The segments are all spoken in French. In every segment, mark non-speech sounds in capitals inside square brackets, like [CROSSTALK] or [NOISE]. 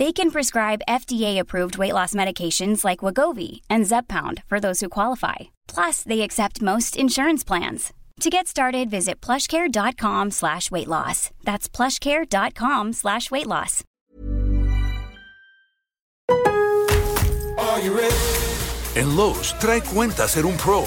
They can prescribe FDA-approved weight loss medications like Wagovi and Zepbound for those who qualify. Plus, they accept most insurance plans. To get started, visit plushcare.com slash weight loss. That's plushcare.com slash weight loss. En Lowe's, trae cuenta ser un pro.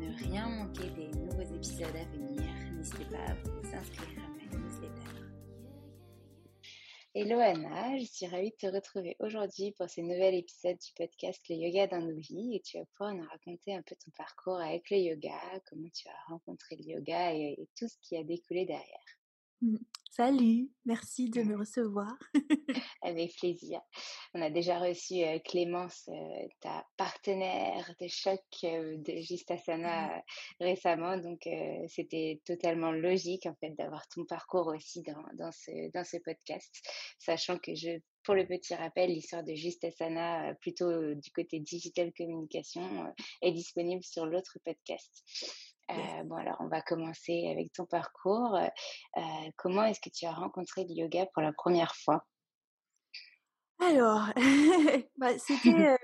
Ne rien manquer des nouveaux épisodes à venir, n'hésitez pas à vous inscrire à ma newsletter. Hello Anna, je suis ravie de te retrouver aujourd'hui pour ce nouvel épisode du podcast Le Yoga nos vies et tu vas pouvoir nous raconter un peu ton parcours avec le yoga, comment tu as rencontré le yoga et tout ce qui a découlé derrière. [LAUGHS] Salut, merci de me recevoir. [LAUGHS] Avec plaisir. On a déjà reçu euh, Clémence, euh, ta partenaire de choc euh, de Justasana euh, récemment, donc c'était totalement logique en fait d'avoir ton parcours aussi dans, dans, ce, dans ce podcast, sachant que je, pour le petit rappel, l'histoire de Justasana, plutôt du côté digital communication, est disponible sur l'autre podcast. Euh, bon, alors on va commencer avec ton parcours. Euh, comment est-ce que tu as rencontré le yoga pour la première fois? Alors, [LAUGHS] bah, c'était, [LAUGHS] euh,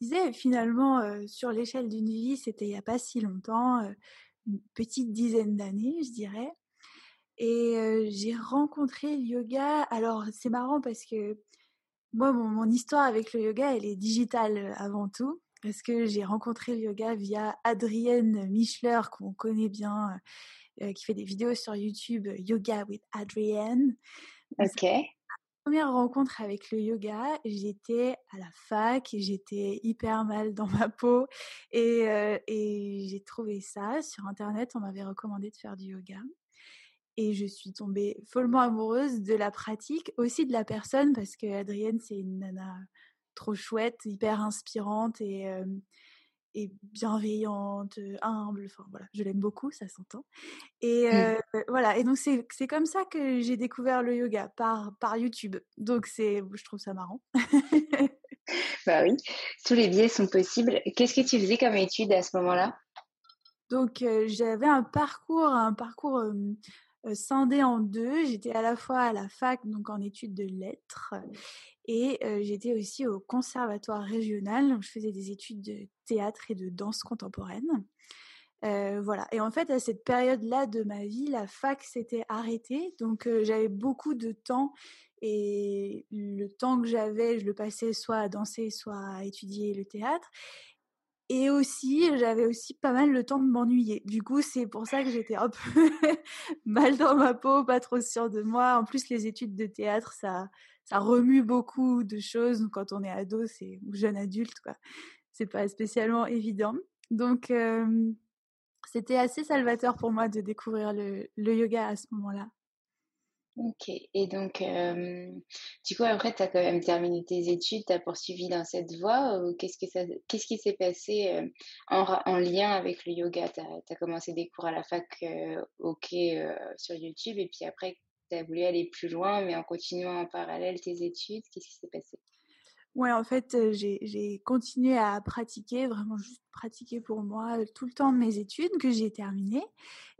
je disais finalement euh, sur l'échelle d'une vie, c'était il n'y a pas si longtemps, euh, une petite dizaine d'années, je dirais. Et euh, j'ai rencontré le yoga. Alors, c'est marrant parce que moi, mon, mon histoire avec le yoga, elle est digitale euh, avant tout. Parce que j'ai rencontré le yoga via Adrienne Michler, qu'on connaît bien, euh, qui fait des vidéos sur YouTube, euh, Yoga with Adrienne. Ok. première rencontre avec le yoga, j'étais à la fac, et j'étais hyper mal dans ma peau et, euh, et j'ai trouvé ça sur internet. On m'avait recommandé de faire du yoga et je suis tombée follement amoureuse de la pratique, aussi de la personne parce que Adrienne c'est une nana trop chouette, hyper inspirante et euh, et bienveillante, humble. Enfin voilà, je l'aime beaucoup, ça s'entend. Et Mmh. voilà. Et donc c'est comme ça que j'ai découvert le yoga par par YouTube. Donc c'est, je trouve ça marrant. Bah oui, tous les biais sont possibles. Qu'est-ce que tu faisais comme étude à ce moment-là? Donc j'avais un parcours un parcours, scindé en 2. J'étais à la fois à la fac, donc en études de lettres et j'étais aussi au conservatoire régional. Donc je faisais des études de théâtre et de danse contemporaine. Heu, voilà et en fait, à cette période-là de ma vie, la fac s'était arrêtée. Donc j'avais beaucoup de temps et le temps que j'avais, je le passais soit à danser, soit à étudier le théâtre et aussi, j'avais aussi pas mal le temps de m'ennuyer. Du coup, c'est pour ça que j'étais un [LAUGHS] peu mal dans ma peau, pas trop sûre de moi. En plus, les études de théâtre, ça ça remue beaucoup de choses quand on est ado, c'est ou jeune adulte, quoi. C'est pas spécialement évident. Donc hem, c'était assez salvateur pour moi de découvrir le le yoga à ce moment-là. OK et donc hem, du coup, après, tu as quand même terminé tes études, tu as poursuivi dans cette voie ou qu'est-ce que ça qu'est-ce qui s'est passé, heu, en lien avec le yoga? Tu as commencé des cours à la fac, heu, OK, sur YouTube et puis après, tu as voulu aller plus loin, mais en continuant en parallèle tes études, qu'est-ce qui s'est passé? Ouais, en fait, j'ai j'ai continué à pratiquer, vraiment juste pratiquer pour moi, tout le temps de mes études que j'ai terminées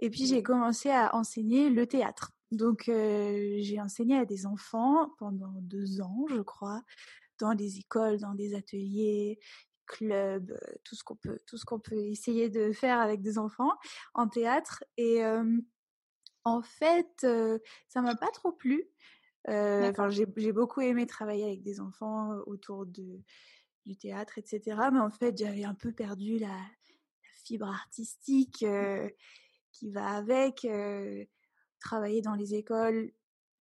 et puis j'ai Mmh. commencé à enseigner le théâtre. Donc j'ai enseigné à des enfants pendant 2 ans, je crois, dans des écoles, dans des ateliers, clubs, tout ce qu'on peut tout ce qu'on peut essayer de faire avec des enfants en théâtre et en fait, heu, ça m'a pas trop plu. Enfin, j'ai beaucoup aimé travailler avec des enfants autour de du théâtre et cetera, mais en fait, j'avais un peu perdu la la fibre artistique, heu, qui va avec, travailler dans les écoles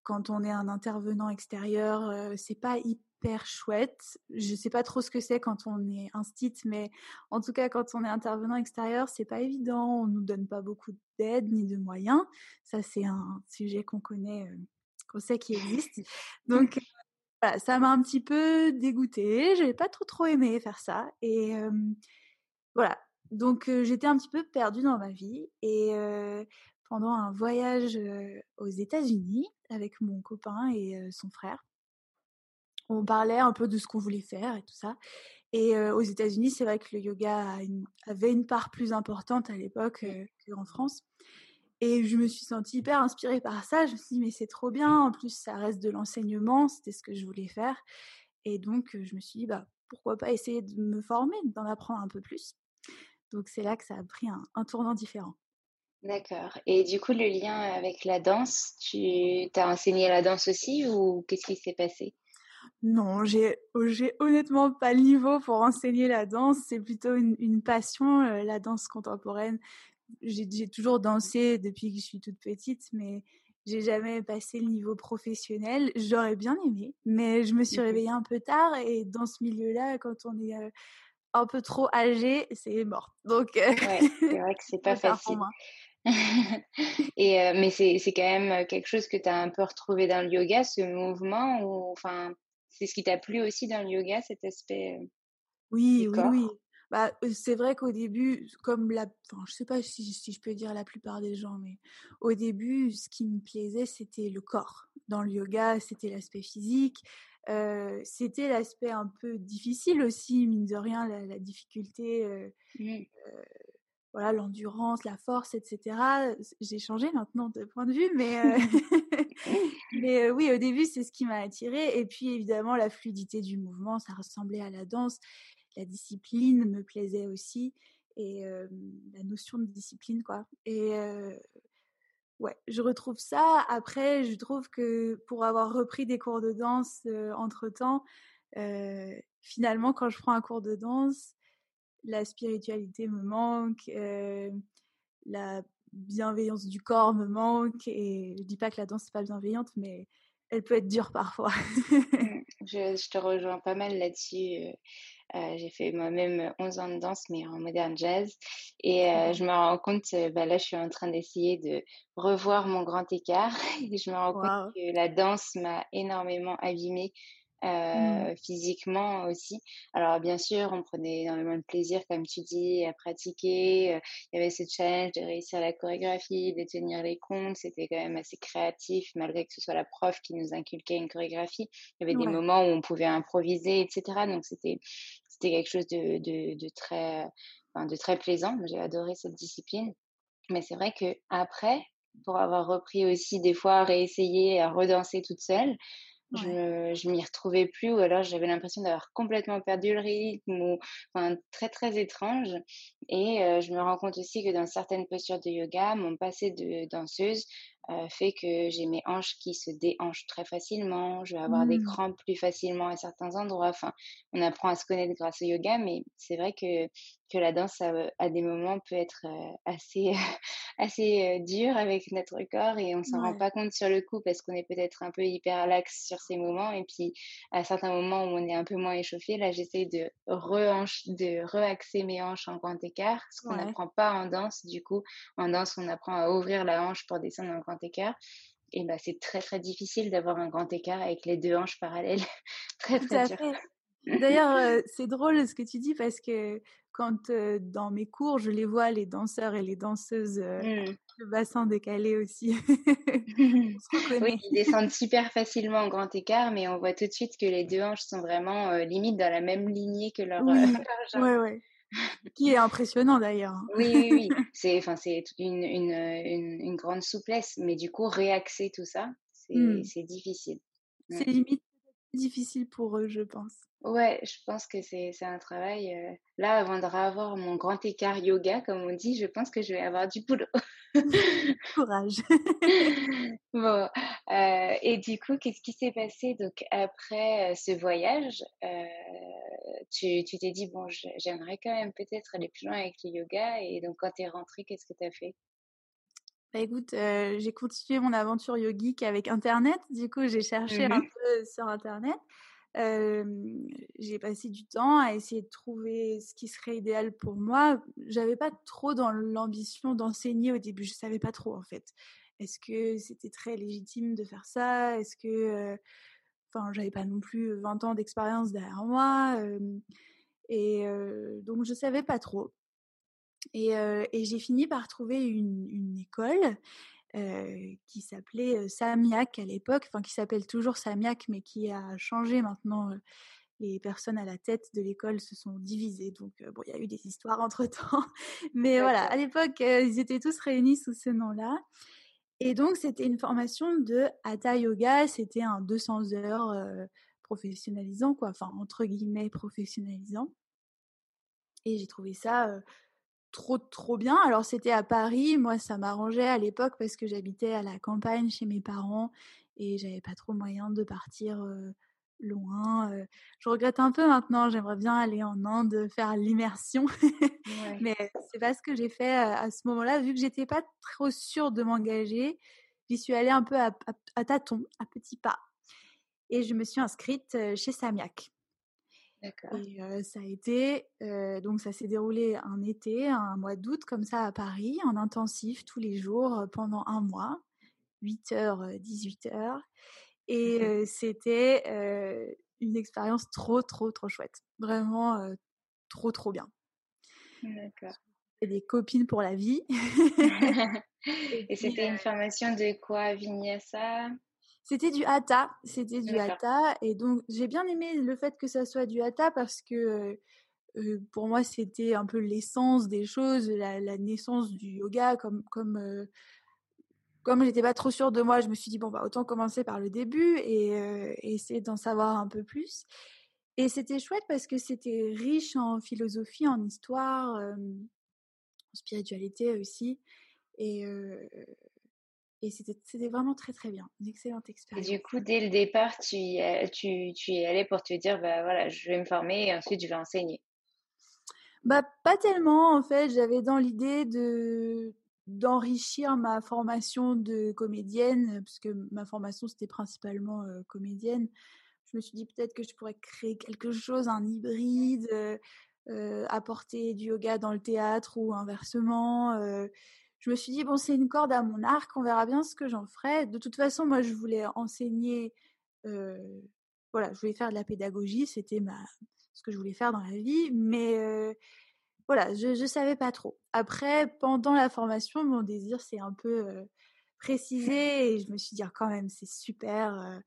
quand on est un intervenant extérieur, heu, c'est pas hyper chouette. Je sais pas trop ce que c'est quand on est instit, mais en tout cas, quand on est intervenant extérieur, c'est pas évident. On nous donne pas beaucoup d'aide ni de moyens. Ça, c'est un sujet qu'on connaît, qu'on sait qui existe. [LAUGHS] Donc voilà, ça m'a un petit peu dégoûtée. J'avais pas trop, trop aimé faire ça et voilà. Donc j'étais un petit peu perdue dans ma vie et pendant un voyage, aux États-Unis avec mon copain et son frère on parlait un peu de ce qu'on voulait faire et tout ça et aux États-Unis, c'est vrai que le yoga a une avait une part plus importante à l'époque, Mmh. qu'en France et je me suis sentie hyper inspirée par ça. Je me suis dit: «Mais c'est trop bien, en plus ça reste de l'enseignement», c'était ce que je voulais faire et donc je me suis dit: «Bah, pourquoi pas essayer de me former, d'en apprendre un peu plus?» donc c'est là que ça a pris un un tournant différent. D'accord et du coup, le lien avec la danse, tu tu as enseigné la danse aussi ou qu'est-ce qui s'est passé? Non, j'ai honnêtement pas le niveau pour enseigner la danse, c'est plutôt une une passion, heu, la danse contemporaine. J'ai toujours dansé depuis que je suis toute petite, mais j'ai jamais passé le niveau professionnel. J'aurais bien aimé, mais je me suis réveillée un peu tard et dans ce milieu-là, quand on est, heu, un peu trop âgé, c'est mort. Donc Ouais, c'est vrai que c'est [LAUGHS] pas facile moi. [LAUGHS] et heu, mais c'est c'est quand même, quelque chose que tu as un peu retrouvé dans le yoga, ce mouvement ou enfin, c'est ce qui t'a plu aussi dans le yoga, cet aspect, heu, Oui, oui, oui. Bah, c'est vrai qu'au début, comme la enfin, je sais pas si si je peux dire la plupart des gens, mais au début, ce qui me plaisait, c'était le corps. Dans le yoga, c'était l'aspect physique, c'était l'aspect un peu difficile aussi, mine de rien, la la difficulté, Mmh. Voilà, l'endurance, la force et cetera. C j'ai changé maintenant de point de vue, mais heu, [LAUGHS] [LAUGHS] mais heu, oui, au début, c'est ce qui m'a attirée et puis évidemment la fluidité du mouvement, ça ressemblait à la danse. La discipline me plaisait aussi et hem, la notion de discipline, quoi et ouais, je retrouve ça. Après, je trouve que pour avoir repris des cours de danse, heu, entre-temps, heu, finalement, quand je prends un cours de danse, la spiritualité me manque, heu, la bienveillance du corps me manque et je dis pas que la danse, c'est pas bienveillante, mais elle peut être dure parfois. Mmh, [LAUGHS] je je te rejoins pas mal là-dessus, heu heu, j'ai fait moi-même 11 ans de danse, mais en moderne jazz et je me rends compte, bah, là, je suis en train d'essayer de revoir mon grand écart [LAUGHS] et je me rends compte que la danse m'a énormément abîmée, euh, physiquement aussi. Alors bien sûr, on prenait énormément de plaisir, comme tu dis, à pratiquer. Euh, il y avait ce challenge de réussir la chorégraphie, de tenir les comptes. C'était quand même assez créatif, malgré que ce soit la prof qui nous inculquait une chorégraphie. Il y avait des moments où on pouvait improviser, etc. Donc c'était c'était quelque chose de, de, de très enfin, de très plaisant. J'ai adoré cette discipline. Mais c'est vrai que après, pour avoir repris aussi des fois à réessayer à redanser toute seule, je, je m'y retrouvais plus ou alors j'avais l'impression d'avoir complètement perdu le rythme ou enfin très très étrange et euh, je me rends compte aussi que dans certaines postures de yoga mon passé de danseuse euh, fait que j'ai mes hanches qui se déhanchent très facilement, je vais avoir des mmh. crampes plus facilement à certains endroits. Enfin, on apprend à se connaître grâce au yoga, mais c'est vrai que, que la danse, à, des moments, peut être assez, [LAUGHS] assez euh, dure avec notre corps et on s'en rend pas compte sur le coup parce qu'on est peut-être un peu hyper lax sur ces moments. Et puis, à certains moments où on est un peu moins échauffé, là, j'essaie de, re de reaxer mes hanches en grand écart, ce qu'on n'apprend pas en danse. Du coup, en danse, on apprend à ouvrir la hanche pour descendre en grand écart. Et bah, c'est très très difficile d'avoir un grand écart avec les deux hanches parallèles. [LAUGHS] très très dur. D'ailleurs, [LAUGHS] c'est drôle ce que tu dis parce que quand dans mes cours, je les vois, les danseurs et les danseuses, mmh. le bassin décalé aussi. [LAUGHS] oui, ils descendent super facilement en grand écart, mais on voit tout de suite que les deux hanches sont vraiment limite dans la même lignée que leur, oui. [LAUGHS] Ouais, ouais qui est impressionnant d'ailleurs. Hein. Oui, oui, oui. C'est, c'est une, une, une, grande souplesse, mais du coup, réaxer tout ça, c'est, mmh. c'est difficile. C'est limite difficile pour eux, je pense. Ouais, je pense que c'est, un travail. là, avant de avoir mon grand écart yoga, comme on dit, je pense que je vais avoir du boulot. [LAUGHS] [LAUGHS] Courage. [LAUGHS] bon, et du coup, qu'est-ce qui s'est passé donc après ce voyage? Tu, tu t'es dit, bon, j'aimerais quand même peut-être aller plus loin avec le yoga. Et donc, quand tu es rentrée, qu'est-ce que tu as fait? Bah écoute, j'ai continué mon aventure yogique avec Internet. Du coup, j'ai cherché un peu sur Internet. j'ai passé du temps à essayer de trouver ce qui serait idéal pour moi. J'avais pas trop dans l'ambition d'enseigner au début. Je savais pas trop en fait. Est-ce que c'était très légitime de faire ça? Est-ce que Enfin, j'avais pas non plus 20 ans d'expérience derrière moi? et donc, je savais pas trop. Et, j'ai fini par trouver une, école qui s'appelait Samiac à l'époque, enfin qui s'appelle toujours Samiac, mais qui a changé maintenant. les personnes à la tête de l'école se sont divisées, donc bon, il y a eu des histoires entre temps, [LAUGHS] mais voilà, à l'époque, ils étaient tous réunis sous ce nom-là. Et donc, c'était une formation de Hatha Yoga. C'était un 200 heures professionnalisant, quoi. Enfin, entre guillemets, professionnalisant. Et j'ai trouvé ça trop, trop bien. Alors, c'était à Paris. Moi, ça m'arrangeait à l'époque parce que j'habitais à la campagne chez mes parents et j'avais pas trop moyen de partir loin. je regrette un peu maintenant. J'aimerais bien aller en Inde faire l'immersion, [LAUGHS] mais c'est pas ce que j'ai fait à, ce moment-là. Vu que j'étais pas trop sûre de m'engager, j'y suis allée un peu à, tâtons, à petits pas, et je me suis inscrite chez Samiac. Et ça a été donc ça s'est déroulé un été, un mois d'août comme ça à Paris, en intensif tous les jours pendant un mois, 8 h 18 h et c'était une expérience trop, trop, trop chouette. Vraiment trop, trop bien. D'accord. Et des copines pour la vie. [LAUGHS] et, c'était une formation de quoi, Vinyasa? C'était du hatha. C'était du hatha. Et donc, j'ai bien aimé le fait que ça soit du hatha parce que pour moi, c'était un peu l'essence des choses, la, naissance du yoga, comme, comme comme j'étais pas trop sûre de moi, je me suis dit bon bah autant commencer par le début et, essayer d'en savoir un peu plus. Et c'était chouette parce que c'était riche en philosophie, en histoire, en spiritualité aussi. Et, et c'était vraiment très très bien, une excellente expérience. Et du coup, dès le départ, tu, tu, tu y allais pour te dire bah voilà, je vais me former et ensuite je vais enseigner. Bah pas tellement en fait, j'avais dans l'idée de d'enrichir ma formation de comédienne, puisque ma formation c'était principalement comédienne. Je me suis dit peut-être que je pourrais créer quelque chose, un hybride, apporter du yoga dans le théâtre ou inversement. Je me suis dit bon c'est une corde à mon arc, on verra bien ce que j'en ferai. De toute façon moi je voulais enseigner voilà, je voulais faire de la pédagogie, c'était ma ce que je voulais faire dans la vie, mais voilà, je ne savais pas trop. Après, pendant la formation, mon désir s'est un peu précisé et je me suis dit «Ah, quand même c'est super.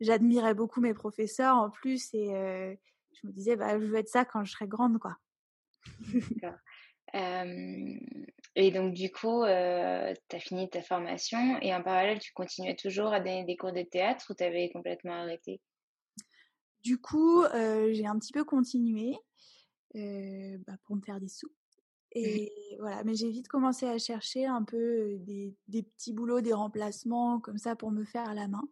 J'admirais beaucoup mes professeurs en plus et je me disais bah je veux être ça quand je serai grande quoi. D'accord. Et donc du coup, tu as fini ta formation et en parallèle, tu continuais toujours à donner des cours de théâtre ou tu avais complètement arrêté? Du coup, j'ai un petit peu continué bah, pour me faire des sous. Mmh et voilà, mais j'ai vite commencé à chercher un peu des, des, petits boulots, des remplacements comme ça pour me faire à la main.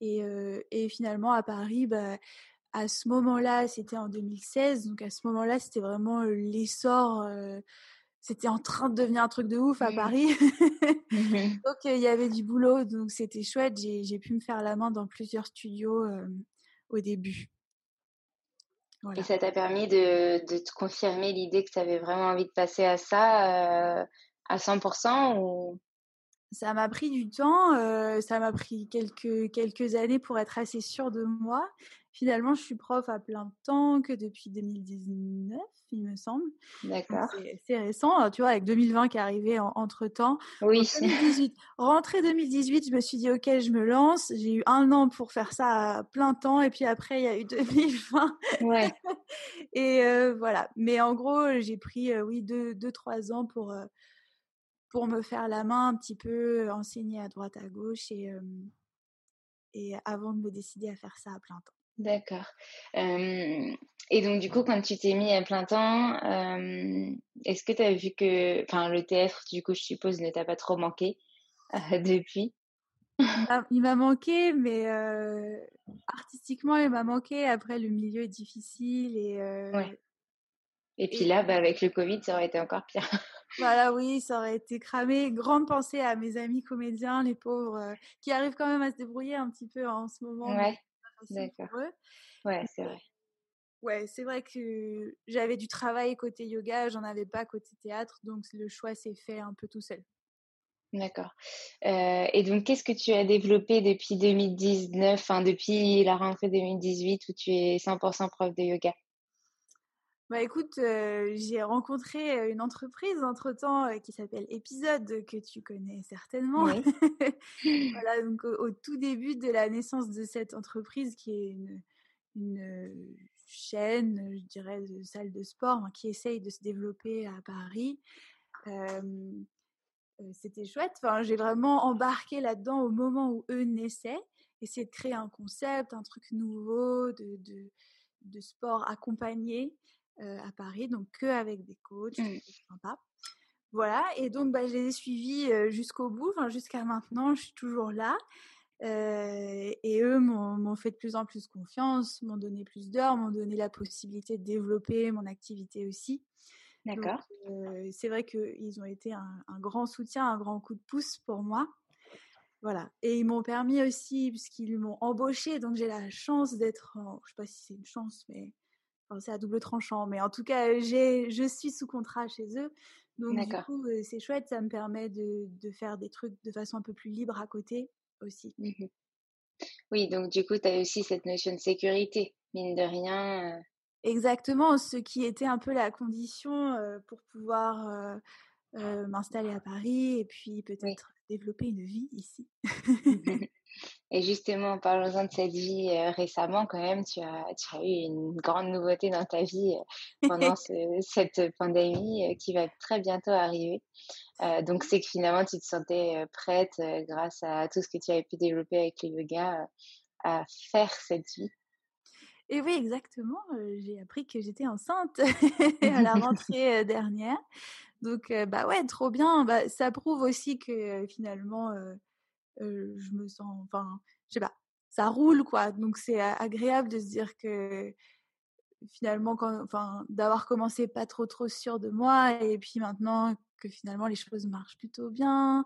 Et, et finalement, à Paris, bah, à ce moment-là, c'était en 2016, donc à ce moment-là, c'était vraiment l'essor. C'était en train de devenir un truc de ouf à mmh. Paris. Mmh [LAUGHS] donc il y avait du boulot, donc c'était chouette. J'ai pu me faire la main dans plusieurs studios au début. Et ça t'a permis de, de, te confirmer l'idée que tu avais vraiment envie de passer à ça euh, à 100% ou? Ça m'a pris du temps, euh, ça m'a pris quelques, quelques années pour être assez sûre de moi. Finalement, je suis prof à plein temps que depuis 2019, il me semble. D'accord. C'est récent, hein, tu vois, avec 2020 qui est arrivé entre temps. Oui. [LAUGHS] 2018, rentrée 2018, je me suis dit, OK, je me lance. J'ai eu un an pour faire ça à plein temps. Et puis après, il y a eu [LAUGHS] 2020. Ouais. et euh, voilà. Mais en gros, j'ai pris, euh, oui, deux, deux, trois ans pour, euh, pour me faire la main un petit peu, enseigner à droite, à gauche et, et avant de me décider à faire ça à plein temps. D'accord. et donc, du coup, quand tu t'es mis à plein temps, est-ce que tu as vu que, enfin, le théâtre, du coup, je suppose, ne t'a pas trop manqué depuis? Il m'a manqué, mais artistiquement, il m'a manqué. Après, le milieu est difficile et. Ouais. Et puis là, bah, avec le Covid, ça aurait été encore pire. voilà, oui, ça aurait été cramé. Grande pensée à mes amis comédiens, les pauvres, qui arrivent quand même à se débrouiller un petit peu en ce moment. Ouais. D'accord. Ouais, c'est vrai. Ouais, c'est vrai que j'avais du travail côté yoga, j'en avais pas côté théâtre, donc le choix s'est fait un peu tout seul. D'accord. Euh, et donc, qu'est-ce que tu as développé depuis 2019, enfin depuis la rentrée 2018 où tu es 100% prof de yoga? Bah écoute, j'ai rencontré une entreprise entre-temps qui s'appelle Épisode, que tu connais certainement. [LAUGHS] [LAUGHS] voilà, donc au, tout début de la naissance de cette entreprise qui est une, chaîne, je dirais, de salles de sport hein, qui essaye de se développer à Paris. C'était chouette. Enfin, j'ai vraiment embarqué là-dedans au moment où eux naissaient. Essayer de créer un concept, un truc nouveau, de, de, de sport accompagné à Paris, donc que avec des coachs, mmh. sympa. Voilà, et donc bah, je les ai suivis jusqu'au bout, jusqu'à maintenant, je suis toujours là. et eux m'ont fait de plus en plus confiance, m'ont donné plus d'heures, m'ont donné la possibilité de développer mon activité aussi. D'accord. c'est vrai qu'ils ont été un, un, grand soutien, un grand coup de pouce pour moi. Voilà. Et ils m'ont permis aussi, puisqu'ils m'ont embauché, donc j'ai la chance d'être, je sais pas si c'est une chance, mais c'est à double tranchant, mais en tout cas, j'ai, je suis sous contrat chez eux. Donc, du coup, c'est chouette, ça me permet de, de, faire des trucs de façon un peu plus libre à côté aussi. Mmh oui, donc du coup, tu as aussi cette notion de sécurité, mine de rien. Exactement, ce qui était un peu la condition pour pouvoir m'installer à Paris et puis peut-être développer une vie ici. [LAUGHS] [LAUGHS] Et justement, parlons-en de cette vie récemment, quand même, tu as, tu as eu une grande nouveauté dans ta vie [LAUGHS] pendant cette pandémie qui va très bientôt arriver. donc, c'est que finalement, tu te sentais prête, grâce à tout ce que tu avais pu développer avec le yoga, à faire cette vie. Et oui, exactement. j'ai appris que j'étais enceinte [LAUGHS] à la [LAUGHS] rentrée dernière. Donc, bah ouais, trop bien. Bah, ça prouve aussi que finalement, je me sens, enfin, je sais pas, ça roule quoi. Donc c'est agréable de se dire que finalement, enfin, d'avoir commencé pas trop trop sûr de moi et puis maintenant que finalement les choses marchent plutôt bien,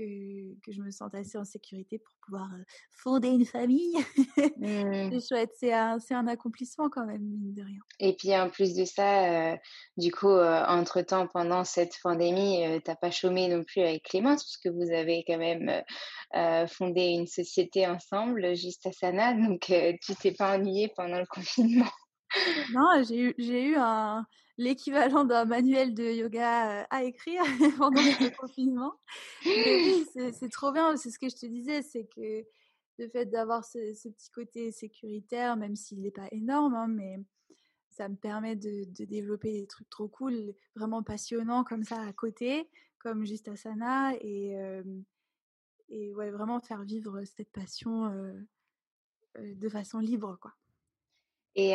que, que je me sente assez en sécurité pour pouvoir fonder une famille. [LAUGHS] Mmh. c'est chouette, c'est un, c'est un accomplissement quand même, mine de rien. Et puis en plus de ça, du coup, entre-temps, pendant cette pandémie, t'as pas chômé non plus avec Clémence, puisque vous avez quand même fondé une société ensemble, juste à Sana, donc tu t'es pas ennuyé pendant le [LAUGHS] confinement? Non, j'ai eu, j'ai eu un, l'équivalent d'un manuel de yoga à écrire [LAUGHS] pendant le confinement. oui, [LAUGHS] c'est trop bien. C'est ce que je te disais, c'est que le fait d'avoir ce, petit côté sécuritaire, même s'il n'est pas énorme, hein, mais ça me permet de, développer des trucs trop cool, vraiment passionnants comme ça à côté, comme juste Asana, et, et ouais, vraiment faire vivre cette passion de façon libre, quoi. Et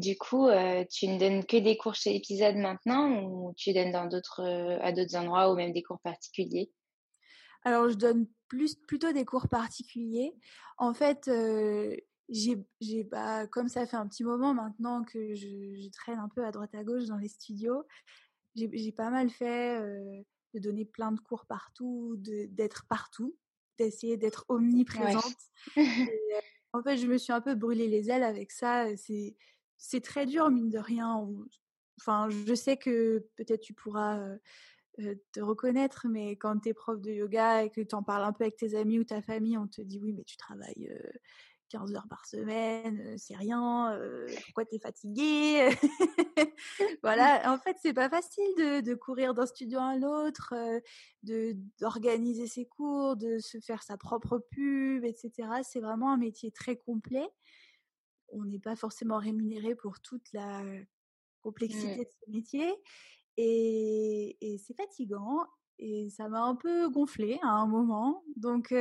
du coup, tu ne donnes que des cours chez Épisode maintenant ou tu donnes dans d'autres, à d'autres endroits ou même des cours particuliers? Alors, je donne plus, plutôt des cours particuliers. En fait, j'ai, j'ai bah, comme ça fait un petit moment maintenant que je, traîne un peu à droite à gauche dans les studios, j'ai, j'ai pas mal fait de donner plein de cours partout, de, d'être partout, d'essayer d'être omniprésente. [LAUGHS] En fait, je me suis un peu brûlé les ailes avec ça. C'est, c'est très dur, mine de rien. Enfin, je sais que peut-être tu pourras te reconnaître, mais quand tu es prof de yoga et que tu en parles un peu avec tes amis ou ta famille, on te dit oui, mais tu travailles 15 heures par semaine, c'est rien, pourquoi tu es fatigué [LAUGHS] Voilà, en fait, c'est pas facile de, courir d'un studio à l'autre, de d'organiser ses cours, de se faire sa propre pub, etc. C'est vraiment un métier très complet. On n'est pas forcément rémunéré pour toute la complexité de ce métier. Et, et c'est fatigant et ça m'a un peu gonflé à un moment. Donc,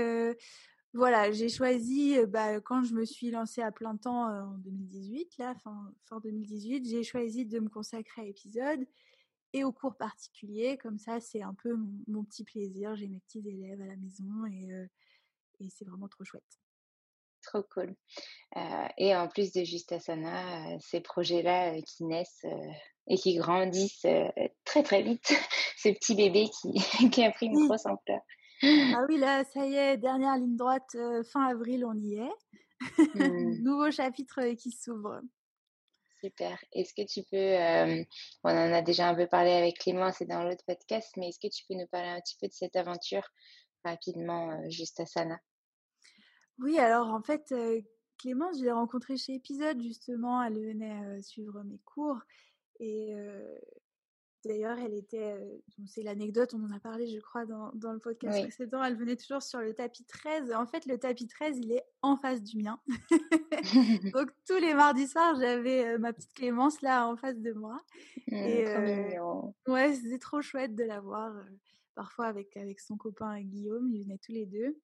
voilà, j'ai choisi, bah, quand je me suis lancée à plein temps en 2018, là, fin, fin 2018, j'ai choisi de me consacrer à l'épisode et aux cours particuliers. Comme ça, c'est un peu mon, petit plaisir. J'ai mes petits élèves à la maison et, et c'est vraiment trop chouette. Trop cool. et en plus de Justasana, ces projets-là qui naissent et qui grandissent très très vite, [LAUGHS] ce petit bébé qui, [LAUGHS] qui a pris une grosse ampleur. Ah oui, là, ça y est, dernière ligne droite, fin avril, on y est. Mmh. [LAUGHS] Nouveau chapitre qui s'ouvre. Super. Est-ce que tu peux, on en a déjà un peu parlé avec Clément, c'est dans l'autre podcast, mais est-ce que tu peux nous parler un petit peu de cette aventure rapidement, juste à Sana? Oui, alors en fait, Clément, je l'ai rencontrée chez Épisode, justement, elle venait suivre mes cours. Et D'ailleurs, elle était, c'est l'anecdote, on en a parlé, je crois, dans, dans le podcast précédent. Elle venait toujours sur le tapis 13. En fait, le tapis 13, il est en face du mien. [LAUGHS] Donc, tous les mardis soirs, j'avais ma petite Clémence là en face de moi. Mmh, et ouais, c'était trop chouette de la voir. parfois avec, avec son copain Guillaume, ils venaient tous les deux.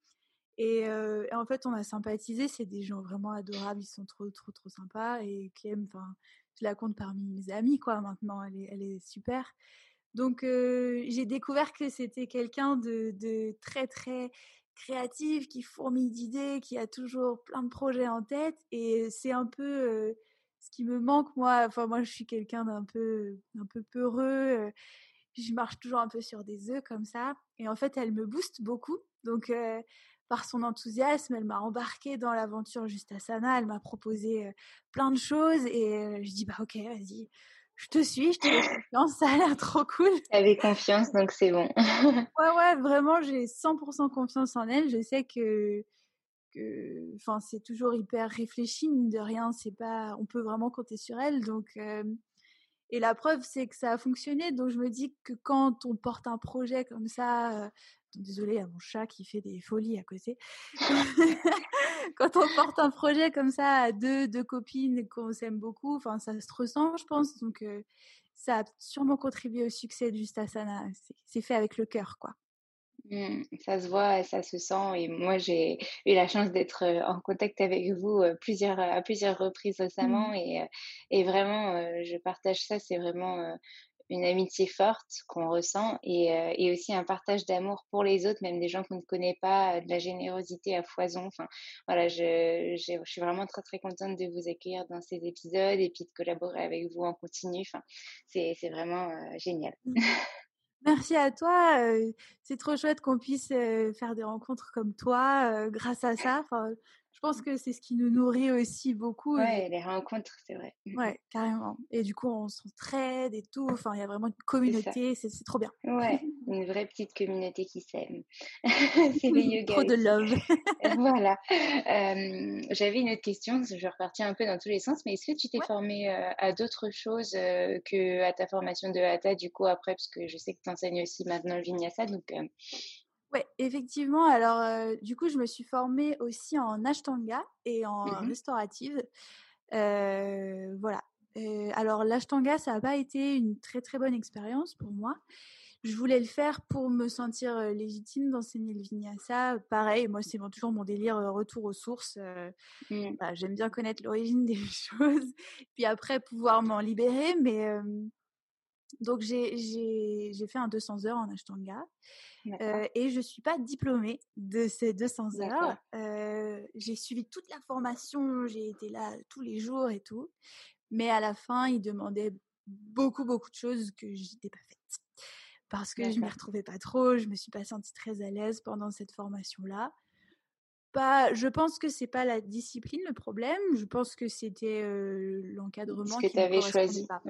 Et, et en fait, on a sympathisé. C'est des gens vraiment adorables. Ils sont trop, trop, trop sympas. Et Clem, enfin, je la compte parmi mes amis, quoi, maintenant, elle est, elle est super. Donc, j'ai découvert que c'était quelqu'un de, de, très, très créatif, qui fourmille d'idées, qui a toujours plein de projets en tête. Et c'est un peu ce qui me manque, moi. Enfin, moi, je suis quelqu'un d'un peu, un peu peureux. je marche toujours un peu sur des œufs comme ça. Et en fait, elle me booste beaucoup. Donc, par son enthousiasme, elle m'a embarquée dans l'aventure juste à Sana. Elle m'a proposé plein de choses et je dis bah ok, vas-y, je te suis, je te fais confiance, ça a l'air trop cool. Avec confiance, donc c'est bon. [LAUGHS] ouais, ouais, vraiment, j'ai 100% confiance en elle. Je sais que, que, enfin, c'est toujours hyper réfléchi, mine de rien. C'est pas, on peut vraiment compter sur elle. Donc, et la preuve, c'est que ça a fonctionné. Donc, je me dis que quand on porte un projet comme ça, désolée, il y a mon chat qui fait des folies à côté. [LAUGHS] Quand on porte un projet comme ça à deux, deux copines qu'on s'aime beaucoup, enfin, ça se ressent, je pense. Donc, ça a sûrement contribué au succès du Justasana. C'est fait avec le cœur, quoi. Mmh, ça se voit, ça se sent. Et moi, j'ai eu la chance d'être en contact avec vous plusieurs, à plusieurs reprises récemment. Mmh. Et, et vraiment, je partage ça. C'est vraiment une amitié forte qu'on ressent et, euh, et, aussi un partage d'amour pour les autres, même des gens qu'on ne connaît pas, de la générosité à foison. Enfin, voilà, je, je, suis vraiment très très contente de vous accueillir dans ces épisodes et puis de collaborer avec vous en continu. Enfin, c'est vraiment euh, génial. Merci à toi. c'est trop chouette qu'on puisse faire des rencontres comme toi grâce à ça. Je pense que c'est ce qui nous nourrit aussi beaucoup. Ouais, les rencontres, c'est vrai. Mmh ouais, carrément. Et du coup, on s'entraide et tout. Enfin, il y a vraiment une communauté. C'est trop bien. Ouais, [LAUGHS] une vraie petite communauté qui s'aime. [LAUGHS] [LAUGHS] c'est le yoga. Trop de love. voilà. J'avais une autre question. Je repartis un peu dans tous les sens. Mais est-ce que tu t'es formée à d'autres choses que à ta formation de Hatha, du coup, après? Parce que je sais que tu enseignes aussi maintenant le vinyasa. Donc, Ouais, effectivement. Alors, du coup, je me suis formée aussi en ashtanga et en mmh restaurative. voilà. alors, l'ashtanga, ça n'a pas été une très très bonne expérience pour moi. Je voulais le faire pour me sentir légitime d'enseigner le vinyasa. Pareil, moi, c'est toujours mon délire retour aux sources. Mmh. J'aime bien connaître l'origine [LAUGHS] des choses, puis après pouvoir m'en libérer. Mais donc, j'ai fait un 200 heures en ashtanga. Euh, et je ne suis pas diplômée de ces 200 heures. Euh, j'ai suivi toute la formation, j'ai été là tous les jours et tout. Mais à la fin, ils demandaient beaucoup, beaucoup de choses que je n'étais pas faite. Parce que je ne m'y retrouvais pas trop, je ne me suis pas sentie très à l'aise pendant cette formation-là. Pas, je pense que c'est pas la discipline le problème, je pense que c'était euh, l'encadrement. Que tu avais choisi. Pas.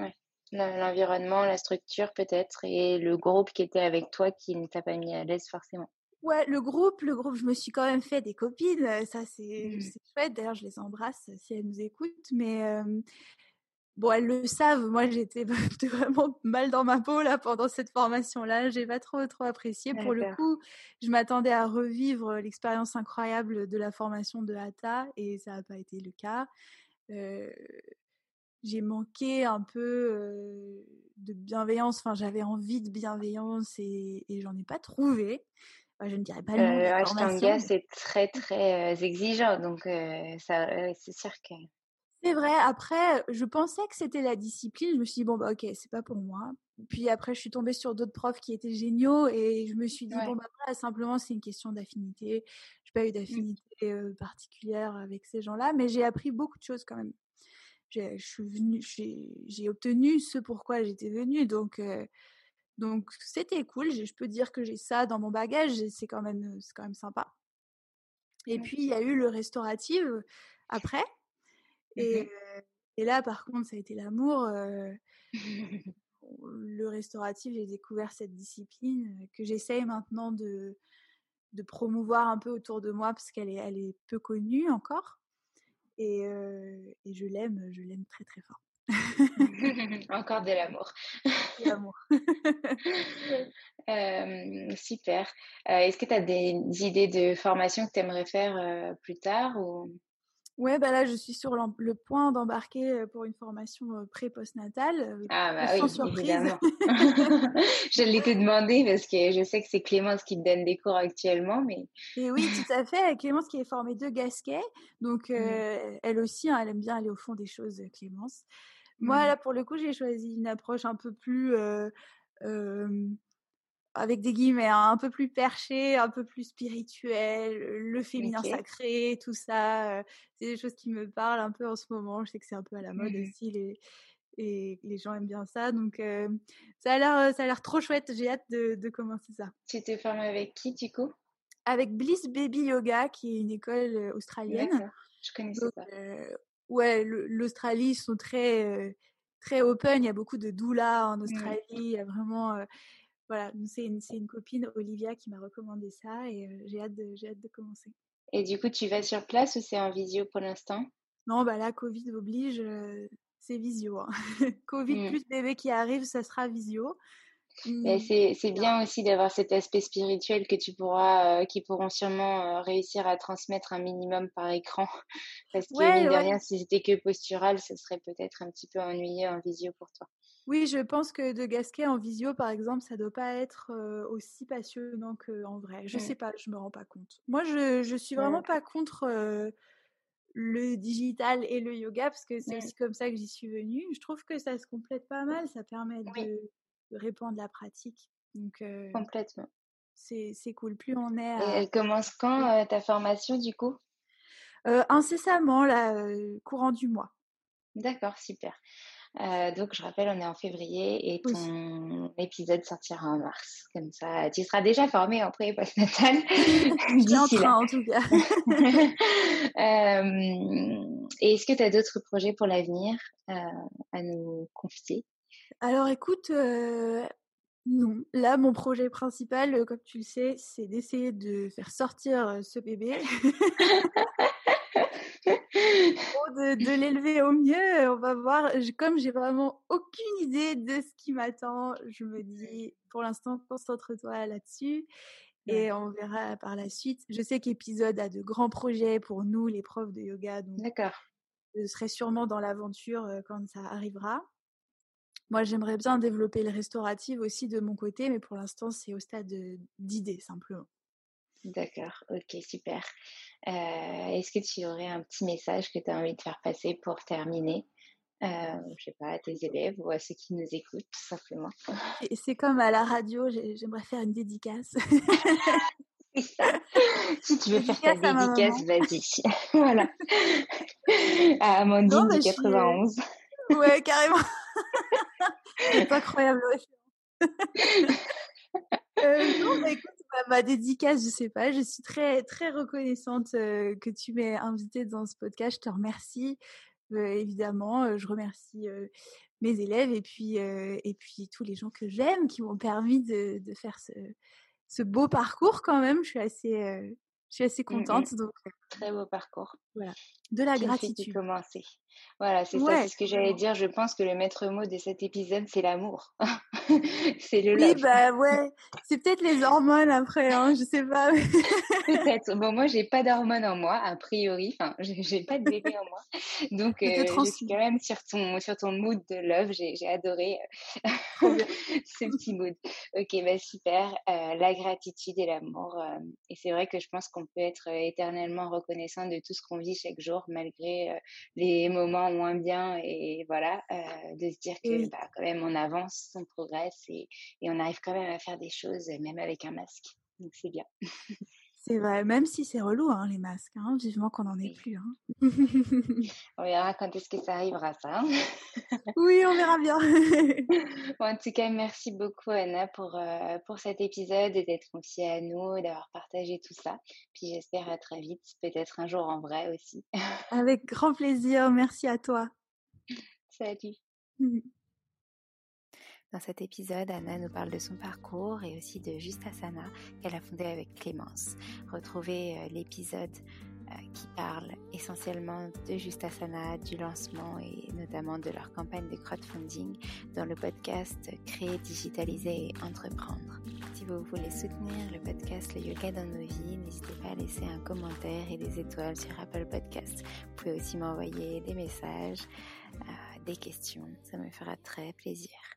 L'environnement, la structure peut-être, et le groupe qui était avec toi qui ne t'a pas mis à l'aise forcément. Ouais, le groupe, le groupe, je me suis quand même fait des copines, ça c'est mmh. chouette. D'ailleurs, je les embrasse si elles nous écoutent, mais bon, elles le savent. Moi, j'étais [LAUGHS] vraiment mal dans ma peau là pendant cette formation-là. J'ai pas trop trop apprécié. Pour le coup, je m'attendais à revivre l'expérience incroyable de la formation de Hatha et ça n'a pas été le cas. Euh, j'ai manqué un peu de bienveillance. Enfin, j'avais envie de bienveillance et, et j'en ai pas trouvé. je ne dirais pas le nom. Ashtanga, c'est très très exigeant, donc ça, c'est sûr que. C'est vrai. Après, je pensais que c'était la discipline. Je me suis dit bon bah ok, c'est pas pour moi. Puis après, je suis tombée sur d'autres profs qui étaient géniaux et je me suis dit bon bah simplement c'est une question d'affinité. J'ai pas eu mmh. d'affinité particulière avec ces gens-là, mais j'ai appris beaucoup de choses quand même je suis venue, j'ai obtenu ce pourquoi j'étais venue. Donc, donc c'était cool. Je peux dire que j'ai ça dans mon bagage. C'est quand même, c'est quand même sympa. Et puis il y a eu le restauratif après. Mmh et, et, là, par contre, ça a été l'amour. le restauratif, j'ai découvert cette discipline que j'essaye maintenant de, de promouvoir un peu autour de moi parce qu'elle est, elle est peu connue encore. Et, et je l'aime, je l'aime très très fort. [LAUGHS] Encore de l'amour. l'amour. [LAUGHS] super. Est-ce que tu as des idées de formation que tu aimerais faire plus tard ou... Ouais, bah là, je suis sur le point d'embarquer pour une formation pré-postnatale. Ah, bah oui, surprise. évidemment. [LAUGHS] [LAUGHS] je l'ai te demandé parce que je sais que c'est Clémence qui te donne des cours actuellement. Mais... Et oui, tout à fait. Clémence qui est formée de Gasquet. Donc, [LAUGHS] mmh. elle aussi, hein, elle aime bien aller au fond des choses, Clémence. Moi, mmh. là, pour le coup, j'ai choisi une approche un peu plus avec des guillemets hein, un peu plus perché, un peu plus spirituel, le féminin sacré, tout ça. c'est des choses qui me parlent un peu en ce moment. Je sais que c'est un peu à la mode mmh. aussi, les, et les gens aiment bien ça. Donc ça a l'air, ça a l'air trop chouette. J'ai hâte de, commencer ça. Tu t'es formée avec qui du coup? Avec Bliss Baby Yoga, qui est une école australienne. Je connaissais pas. ouais, l'Australie sont très très open. Il y a beaucoup de doula en mmh. Australie. Il y a vraiment voilà, c'est une, une, copine, Olivia, qui m'a recommandé ça et j'ai hâte, de, hâte de commencer. Et du coup, tu vas sur place ou c'est en visio pour l'instant? Non, bah là, Covid oblige, c'est visio. Hein. [LAUGHS] Covid mmh. plus bébé qui arrive, ça sera visio. Mmh. C'est bien aussi d'avoir cet aspect spirituel que tu pourras, qui pourront sûrement réussir à transmettre un minimum par écran. [LAUGHS] Parce que, mine de rien, si c'était que postural, ce serait peut-être un petit peu ennuyeux en visio pour toi. Oui, je pense que de Gasquet en visio, par exemple, ça doit pas être aussi passionnant qu'en vrai. Je ne sais pas, je me rends pas compte. Moi, je je suis vraiment pas contre le digital et le yoga parce que c'est aussi comme ça que j'y suis venue. Je trouve que ça se complète pas mal, ça permet de, répandre la pratique. Donc complètement. C'est cool. Plus on est. Et elle commence quand ta formation du coup? Incessamment, là, courant du mois. D'accord, super. Euh, donc, je rappelle, on est en février et ton épisode sortira en mars. Comme ça, tu seras déjà formé en pré et post-natal. [LAUGHS] Bien en train, en tout cas. [LAUGHS] euh, et est-ce que tu as d'autres projets pour l'avenir euh, à nous confier? Alors, écoute, non. Là, mon projet principal, comme tu le sais, c'est d'essayer de faire sortir ce bébé. [LAUGHS] de, de l'élever au mieux. On va voir. Comme j'ai vraiment aucune idée de ce qui m'attend, je me dis, pour l'instant, concentre-toi là-dessus. Et on verra par la suite. Je sais qu'épisode a de grands projets pour nous, les profs de yoga. D'accord. Je serai sûrement dans l'aventure quand ça arrivera. Moi, j'aimerais bien développer le restauratif aussi de mon côté, mais pour l'instant, c'est au stade d'idée simplement. D'accord, ok, super. Euh, Est-ce que tu aurais un petit message que tu as envie de faire passer pour terminer euh, Je sais pas, à tes élèves ou à ceux qui nous écoutent, tout simplement? C'est comme à la radio, j'aimerais faire une dédicace. [LAUGHS] si tu veux faire ta dédicace, vas-y. [LAUGHS] voilà. À Amandine de 91. Ouais, carrément. [LAUGHS] C'est incroyable. euh, non, mais écoute, ma, dédicace, je sais pas, je suis très, très reconnaissante que tu m'aies invitée dans ce podcast. Je te remercie, euh, évidemment. je remercie mes élèves et puis, et puis tous les gens que j'aime qui m'ont permis de, de faire ce, ce, beau parcours quand même. Je suis assez, je suis assez contente. Donc, très beau parcours. Voilà. De la gratitude. commencer. Voilà, c'est ouais, ça, c'est ce que j'allais dire. Je pense que le maître mot de cet épisode, c'est l'amour. [LAUGHS] c'est le love. Oui, bah ouais. C'est peut-être les hormones après, hein, je sais pas. [LAUGHS] peut-être. Bon, moi, j'ai pas d'hormones en moi, a priori. Enfin, j'ai pas de bébé en moi. Donc, euh, je suis quand même sur ton, sur ton mood de love. J'ai adoré euh, [LAUGHS] ce petit mood. Ok, bah super. Euh, la gratitude et l'amour. Euh, et c'est vrai que je pense qu'on peut être éternellement reconnaissant de tout ce qu'on vit chaque jour, malgré les moments moins bien et voilà, euh, de se dire que oui. bah, quand même on avance, on progresse et, et, on arrive quand même à faire des choses même avec un masque. Donc c'est bien. [LAUGHS] C'est vrai, même si c'est relou hein, les masques, hein, vivement qu'on n'en ait plus. Hein. [LAUGHS] on verra quand est-ce que ça arrivera ça. [LAUGHS] oui, on verra bien. bon, en tout cas, merci beaucoup Anna pour, euh, pour cet épisode et d'être confiée à nous, d'avoir partagé tout ça. Puis j'espère à très vite, peut-être un jour en vrai aussi. Avec grand plaisir, merci à toi. [LAUGHS] Salut. Dans cet épisode, Anna nous parle de son parcours et aussi de Justasana qu'elle a fondé avec Clémence. Retrouvez euh, l'épisode euh, qui parle essentiellement de Justasana, du lancement et notamment de leur campagne de crowdfunding dans le podcast Créer, digitaliser et entreprendre. Si vous voulez soutenir le podcast Le Yoga dans nos vies, n'hésitez pas à laisser un commentaire et des étoiles sur Apple Podcast. Vous pouvez aussi m'envoyer des messages, euh, des questions, ça me fera très plaisir.